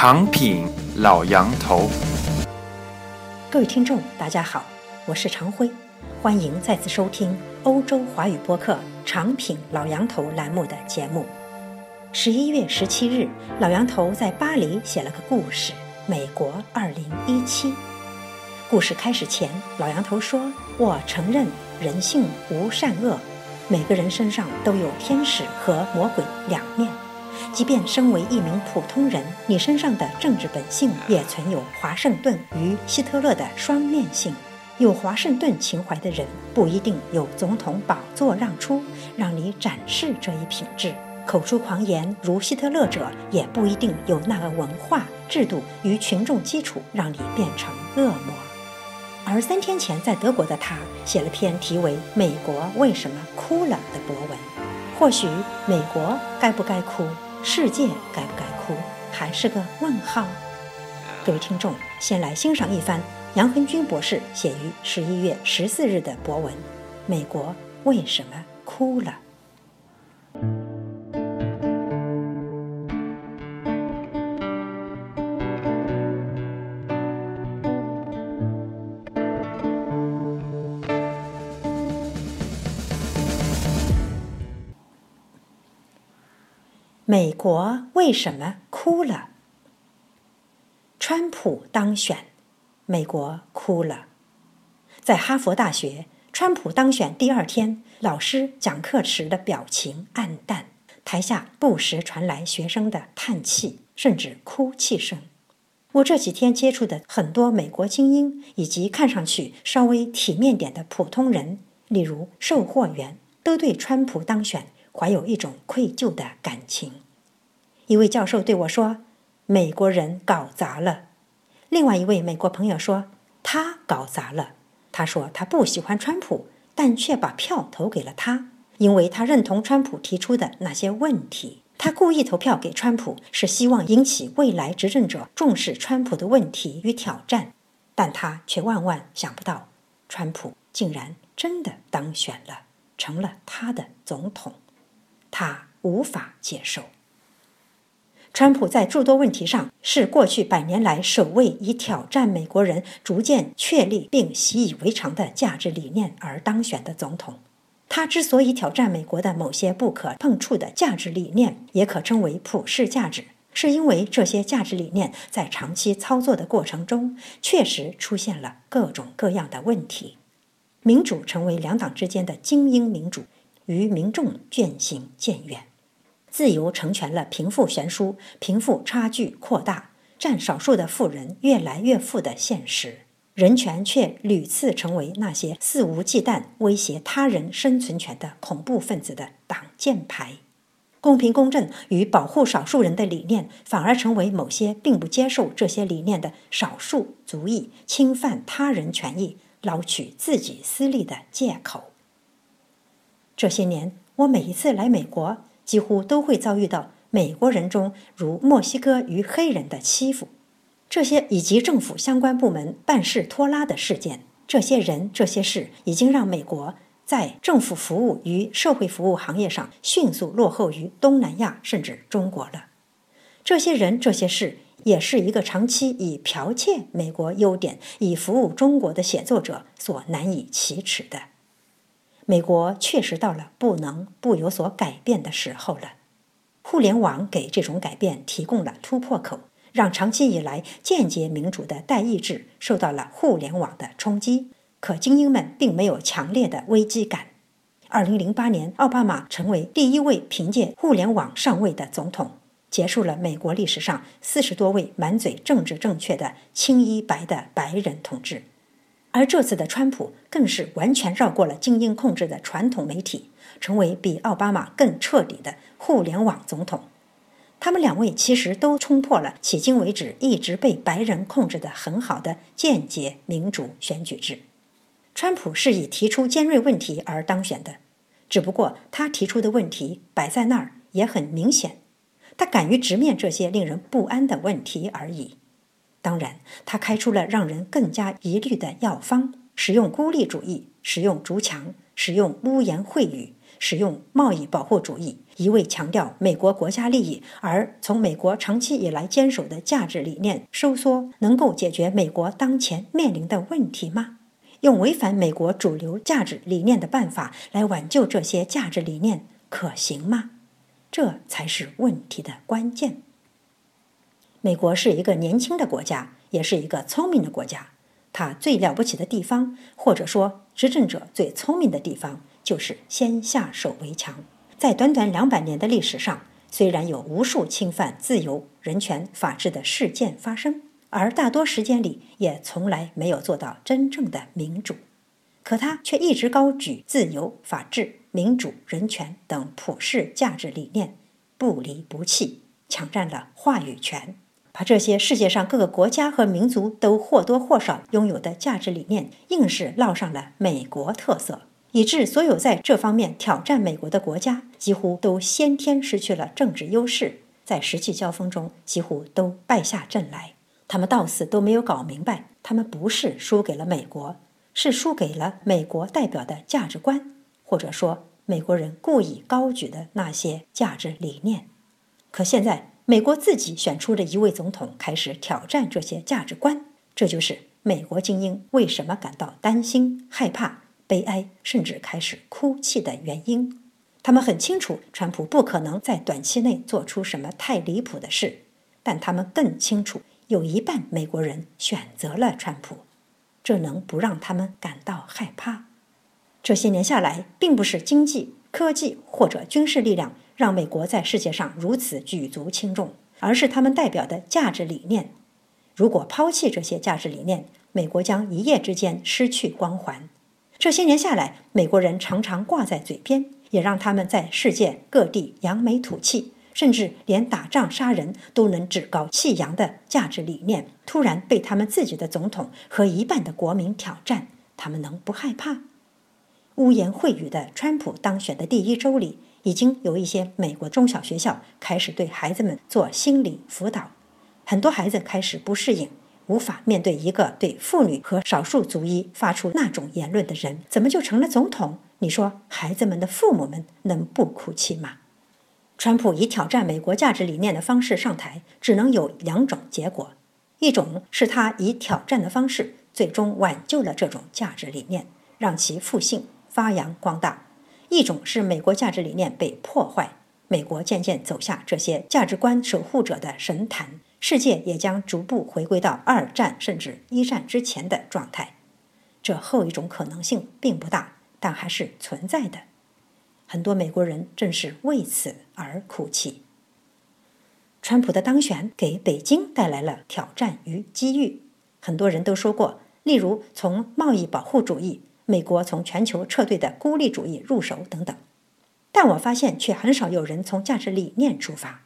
长品老杨头，各位听众，大家好，我是常辉，欢迎再次收听欧洲华语播客《长品老杨头》栏目的节目。十一月十七日，老杨头在巴黎写了个故事《美国二零一七》。故事开始前，老杨头说：“我承认人性无善恶，每个人身上都有天使和魔鬼两面。”即便身为一名普通人，你身上的政治本性也存有华盛顿与希特勒的双面性。有华盛顿情怀的人不一定有总统宝座让出，让你展示这一品质；口出狂言如希特勒者也不一定有那个文化制度与群众基础，让你变成恶魔。而三天前在德国的他写了篇题为《美国为什么哭了》的博文。或许美国该不该哭？世界该不该哭，还是个问号。各位听众，先来欣赏一番杨恒军博士写于十一月十四日的博文《美国为什么哭了》。美国为什么哭了？川普当选，美国哭了。在哈佛大学，川普当选第二天，老师讲课时的表情黯淡，台下不时传来学生的叹气，甚至哭泣声。我这几天接触的很多美国精英，以及看上去稍微体面点的普通人，例如售货员，都对川普当选。怀有一种愧疚的感情。一位教授对我说：“美国人搞砸了。”另外一位美国朋友说：“他搞砸了。”他说他不喜欢川普，但却把票投给了他，因为他认同川普提出的那些问题。他故意投票给川普，是希望引起未来执政者重视川普的问题与挑战。但他却万万想不到，川普竟然真的当选了，成了他的总统。他无法接受。川普在诸多问题上是过去百年来首位以挑战美国人逐渐确立并习以为常的价值理念而当选的总统。他之所以挑战美国的某些不可碰触的价值理念，也可称为普世价值，是因为这些价值理念在长期操作的过程中确实出现了各种各样的问题。民主成为两党之间的精英民主。与民众渐行渐远，自由成全了贫富悬殊、贫富差距扩大、占少数的富人越来越富的现实；人权却屡次成为那些肆无忌惮威胁他人生存权的恐怖分子的挡箭牌；公平公正与保护少数人的理念，反而成为某些并不接受这些理念的少数族裔侵犯他人权益、捞取自己私利的借口。这些年，我每一次来美国，几乎都会遭遇到美国人中如墨西哥与黑人的欺负，这些以及政府相关部门办事拖拉的事件。这些人、这些事，已经让美国在政府服务与社会服务行业上迅速落后于东南亚甚至中国了。这些人、这些事，也是一个长期以剽窃美国优点以服务中国的写作者所难以启齿的。美国确实到了不能不有所改变的时候了。互联网给这种改变提供了突破口，让长期以来间接民主的代议制受到了互联网的冲击。可精英们并没有强烈的危机感。二零零八年，奥巴马成为第一位凭借互联网上位的总统，结束了美国历史上四十多位满嘴政治正确的青衣白的白人统治。而这次的川普更是完全绕过了精英控制的传统媒体，成为比奥巴马更彻底的互联网总统。他们两位其实都冲破了迄今为止一直被白人控制的很好的间接民主选举制。川普是以提出尖锐问题而当选的，只不过他提出的问题摆在那儿也很明显，他敢于直面这些令人不安的问题而已。当然，他开出了让人更加疑虑的药方：使用孤立主义，使用竹墙，使用污言秽语，使用贸易保护主义，一味强调美国国家利益，而从美国长期以来坚守的价值理念收缩，能够解决美国当前面临的问题吗？用违反美国主流价值理念的办法来挽救这些价值理念，可行吗？这才是问题的关键。美国是一个年轻的国家，也是一个聪明的国家。它最了不起的地方，或者说执政者最聪明的地方，就是先下手为强。在短短两百年的历史上，虽然有无数侵犯自由、人权、法治的事件发生，而大多时间里也从来没有做到真正的民主，可他却一直高举自由、法治、民主、人权等普世价值理念，不离不弃，抢占了话语权。把这些世界上各个国家和民族都或多或少拥有的价值理念，硬是烙上了美国特色，以致所有在这方面挑战美国的国家，几乎都先天失去了政治优势，在实际交锋中几乎都败下阵来。他们到死都没有搞明白，他们不是输给了美国，是输给了美国代表的价值观，或者说美国人故意高举的那些价值理念。可现在。美国自己选出的一位总统开始挑战这些价值观，这就是美国精英为什么感到担心、害怕、悲哀，甚至开始哭泣的原因。他们很清楚，川普不可能在短期内做出什么太离谱的事，但他们更清楚，有一半美国人选择了川普，这能不让他们感到害怕？这些年下来，并不是经济、科技或者军事力量。让美国在世界上如此举足轻重，而是他们代表的价值理念。如果抛弃这些价值理念，美国将一夜之间失去光环。这些年下来，美国人常常挂在嘴边，也让他们在世界各地扬眉吐气，甚至连打仗杀人都能趾高气扬的价值理念，突然被他们自己的总统和一半的国民挑战，他们能不害怕？污言秽语的川普当选的第一周里。已经有一些美国中小学校开始对孩子们做心理辅导，很多孩子开始不适应，无法面对一个对妇女和少数族裔发出那种言论的人，怎么就成了总统？你说孩子们的父母们能不哭泣吗？川普以挑战美国价值理念的方式上台，只能有两种结果：一种是他以挑战的方式最终挽救了这种价值理念，让其复兴发扬光大。一种是美国价值理念被破坏，美国渐渐走下这些价值观守护者的神坛，世界也将逐步回归到二战甚至一战之前的状态。这后一种可能性并不大，但还是存在的。很多美国人正是为此而哭泣。川普的当选给北京带来了挑战与机遇，很多人都说过，例如从贸易保护主义。美国从全球撤退的孤立主义入手等等，但我发现却很少有人从价值理念出发。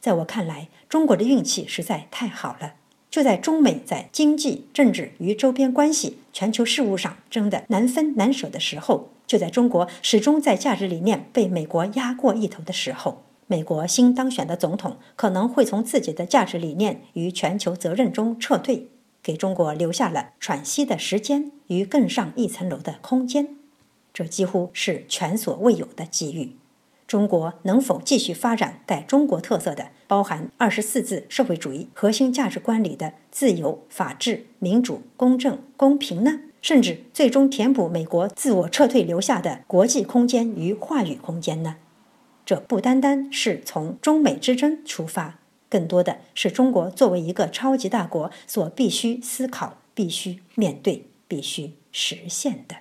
在我看来，中国的运气实在太好了。就在中美在经济、政治与周边关系、全球事务上争得难分难舍的时候，就在中国始终在价值理念被美国压过一头的时候，美国新当选的总统可能会从自己的价值理念与全球责任中撤退。给中国留下了喘息的时间与更上一层楼的空间，这几乎是前所未有的机遇。中国能否继续发展带中国特色的、包含二十四字社会主义核心价值观里的自由、法治、民主、公正、公平呢？甚至最终填补美国自我撤退留下的国际空间与话语空间呢？这不单单是从中美之争出发。更多的是中国作为一个超级大国所必须思考、必须面对、必须实现的。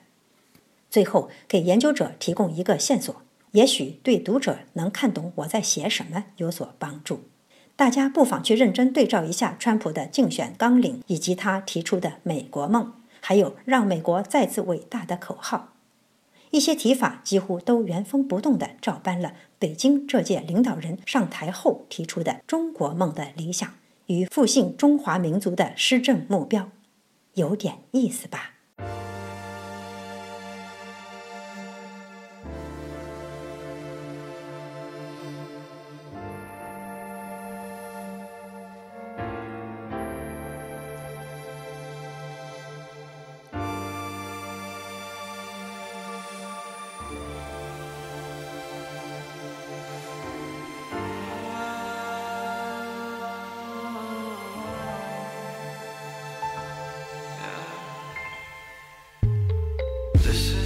最后，给研究者提供一个线索，也许对读者能看懂我在写什么有所帮助。大家不妨去认真对照一下川普的竞选纲领，以及他提出的“美国梦”，还有“让美国再次伟大”的口号。一些提法几乎都原封不动地照搬了北京这届领导人上台后提出的中国梦的理想与复兴中华民族的施政目标，有点意思吧？this.